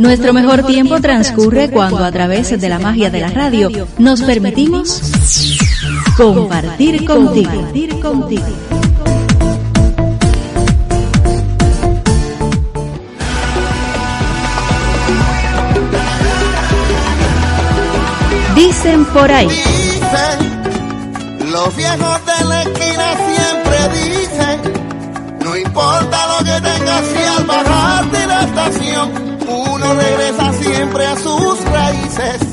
Nuestro mejor tiempo transcurre cuando a través de la magia de la radio nos permitimos compartir contigo. Compartir contigo. Dicen por ahí. Dicen, los viejos de la esquina siempre dicen, no importa lo que tengas si al bajar de la estación, regresa siempre a sus raíces.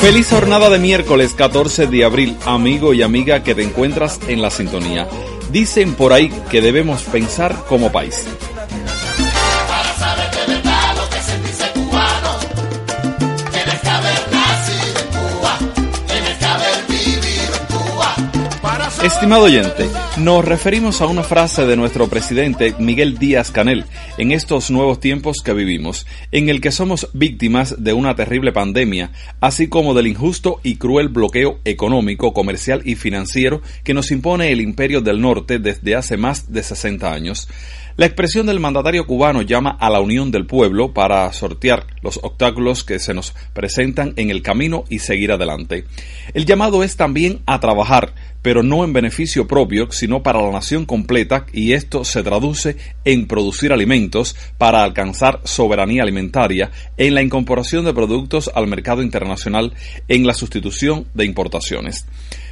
Feliz jornada de miércoles 14 de abril, amigo y amiga que te encuentras en la sintonía. Dicen por ahí que debemos pensar como país. Estimado oyente, nos referimos a una frase de nuestro presidente Miguel Díaz Canel en estos nuevos tiempos que vivimos, en el que somos víctimas de una terrible pandemia, así como del injusto y cruel bloqueo económico, comercial y financiero que nos impone el imperio del norte desde hace más de 60 años. La expresión del mandatario cubano llama a la unión del pueblo para sortear los obstáculos que se nos presentan en el camino y seguir adelante. El llamado es también a trabajar, pero no en beneficio propio, para la nación completa, y esto se traduce en producir alimentos para alcanzar soberanía alimentaria, en la incorporación de productos al mercado internacional, en la sustitución de importaciones.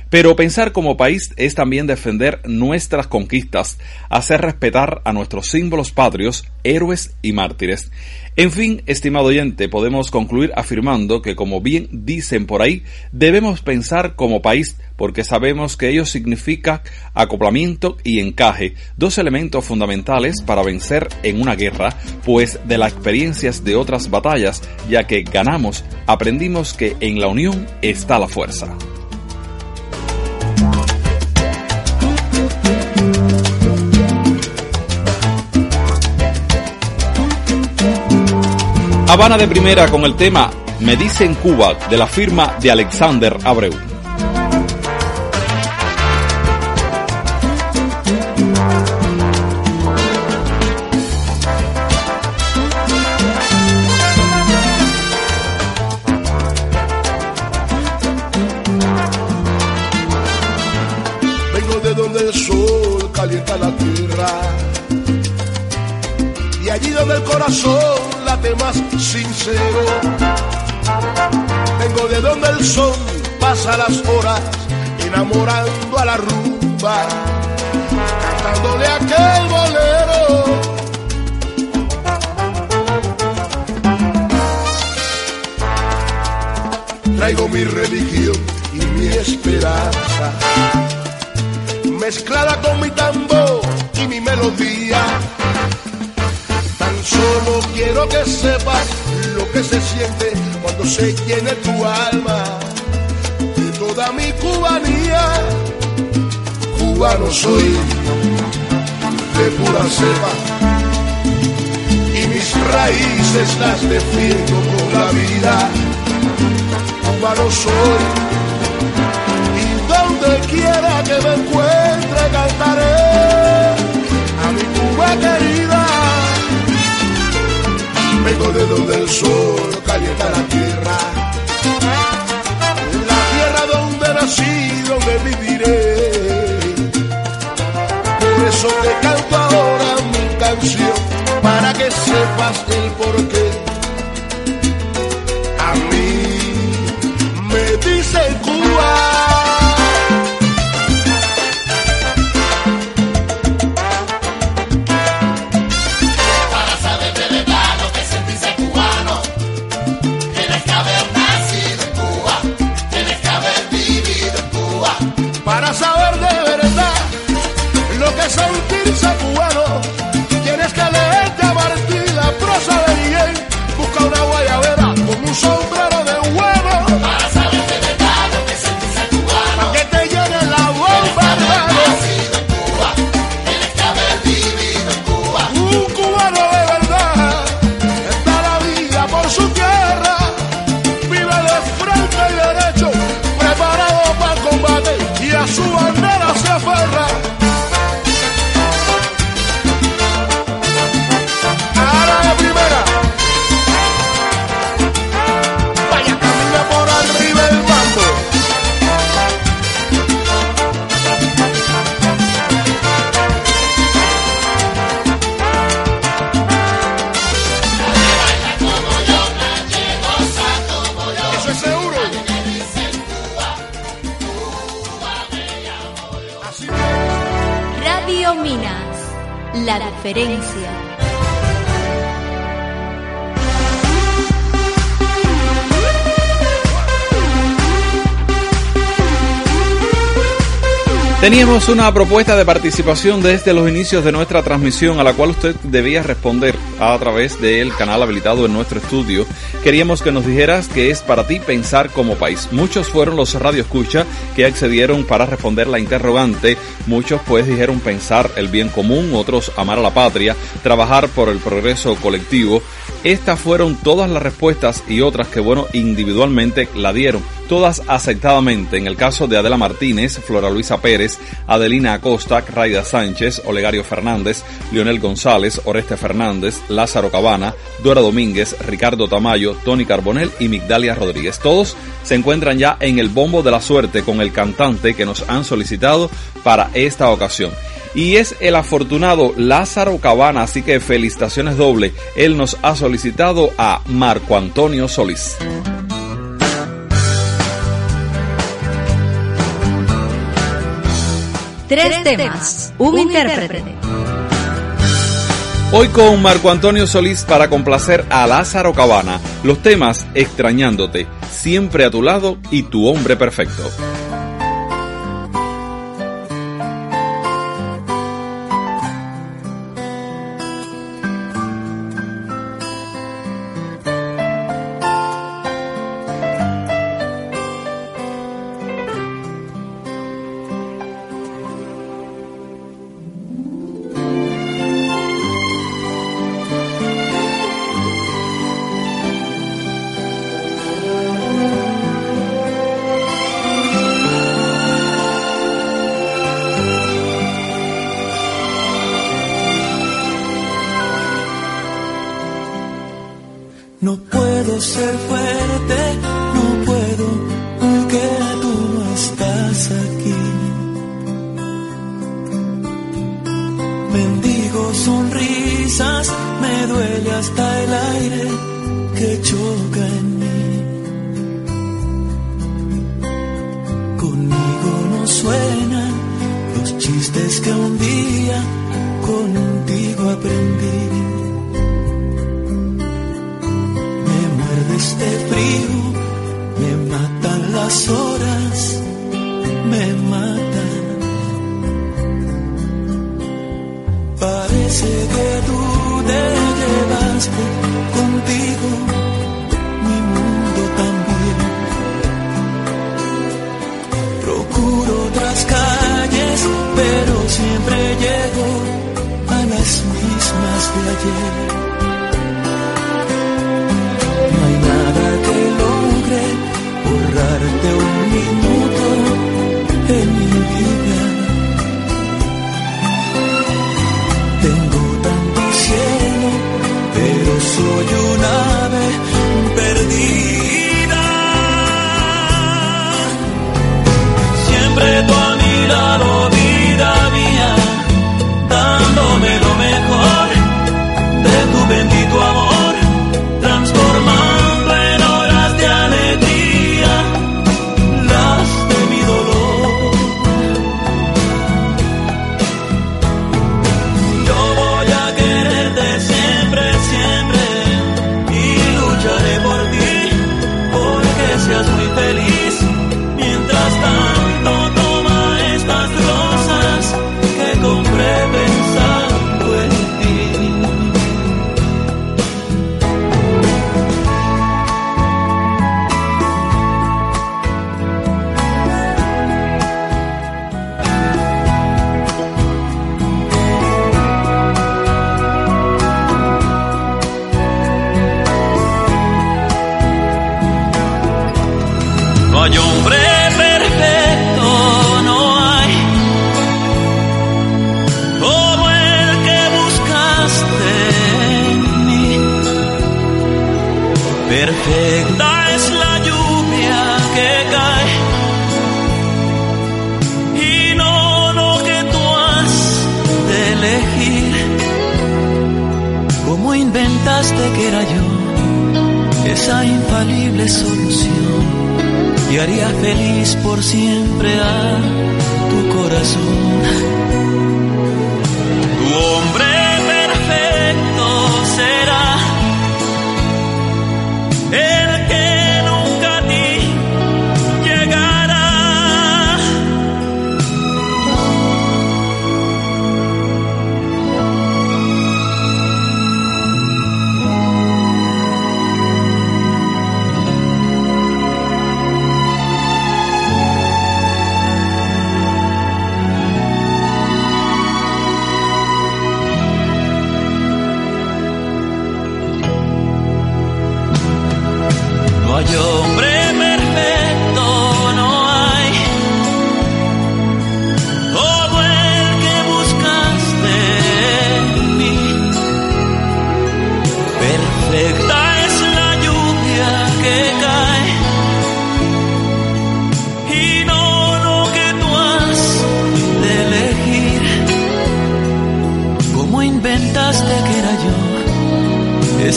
Pero pensar como país es también defender nuestras conquistas, hacer respetar a nuestros símbolos patrios, héroes y mártires. En fin, estimado oyente, podemos concluir afirmando que, como bien dicen por ahí, debemos pensar como país porque sabemos que ello significa acoplamiento y encaje, dos elementos fundamentales para vencer en una guerra, pues de las experiencias de otras batallas, ya que ganamos, aprendimos que en la unión está la fuerza. Habana de primera con el tema Me dicen Cuba de la firma de Alexander Abreu. Vengo de donde el sol calienta la tierra y allí donde el corazón más sincero. Vengo de donde el sol pasa las horas enamorando a la rumba, cantándole aquel bolero. Traigo mi religión y mi esperanza, mezclada con mi tambor y mi melodía. Solo quiero que sepas lo que se siente cuando se llene tu alma de toda mi cubanía. Cubano soy de pura cepa y mis raíces las defiendo con la vida. Cubano soy y donde quiera que me encuentre Vengo de donde el sol calienta la tierra, la tierra donde nací, donde viviré. Por eso te canto ahora mi canción, para que sepas el porqué. A mí me dice saber de verdad diferencia. Teníamos una propuesta de participación desde los inicios de nuestra transmisión a la cual usted debía responder a través del canal habilitado en nuestro estudio. Queríamos que nos dijeras que es para ti pensar como país. Muchos fueron los radioescucha que accedieron para responder la interrogante. Muchos pues dijeron pensar el bien común, otros amar a la patria, trabajar por el progreso colectivo. Estas fueron todas las respuestas y otras que bueno individualmente la dieron todas aceptadamente. En el caso de Adela Martínez, Flora Luisa Pérez, Adelina Acosta, Raida Sánchez, Olegario Fernández, Leonel González, Oreste Fernández, Lázaro Cabana, Dora Domínguez, Ricardo Tamayo, Tony Carbonel y Migdalia Rodríguez. Todos se encuentran ya en el bombo de la suerte con el cantante que nos han solicitado para esta ocasión y es el afortunado Lázaro Cabana, así que felicitaciones doble. Él nos ha solicitado a Marco Antonio Solís. Tres temas, un intérprete. Hoy con Marco Antonio Solís para complacer a Lázaro Cabana. Los temas Extrañándote, Siempre a tu lado y Tu hombre perfecto. Bendigo sonrisas, me duele hasta el aire que choca en mí. Conmigo no suenan los chistes que un día contigo aprendí. Me muerde este frío, me matan las horas, me matan. parece que tú te llevaste feliz por siempre a tu corazón.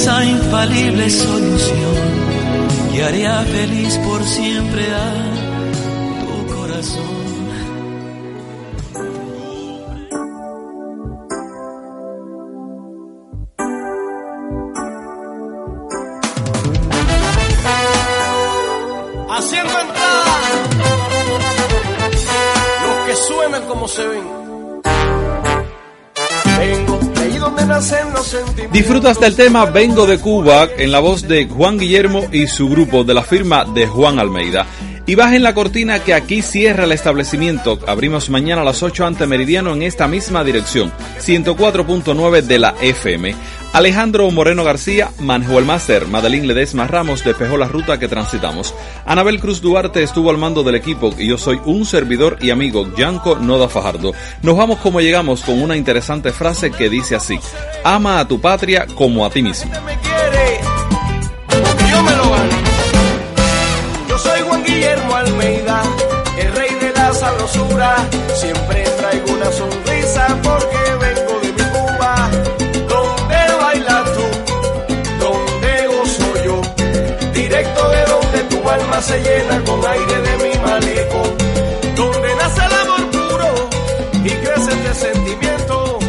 Esa infalible solución que haría feliz por siempre a tu corazón. Haciendo los que suenan como se ven. Ahí donde nacen los sentimientos. Disfrutas del tema Vengo de Cuba en la voz de Juan Guillermo y su grupo de la firma de Juan Almeida. Y bajen la cortina que aquí cierra el establecimiento. Abrimos mañana a las 8 ante Meridiano en esta misma dirección, 104.9 de la FM. Alejandro Moreno García manejó el máster, Madeline Ledesma Ramos despejó la ruta que transitamos. Anabel Cruz Duarte estuvo al mando del equipo y yo soy un servidor y amigo, Yanko Noda Fajardo. Nos vamos como llegamos con una interesante frase que dice así, ama a tu patria como a ti mismo. Siempre traigo una se llena con aire de mi malecón. Donde nace el amor puro y crece este sentimiento.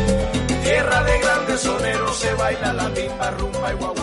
Tierra de grandes soneros se baila la timba, rumba y guaguancó.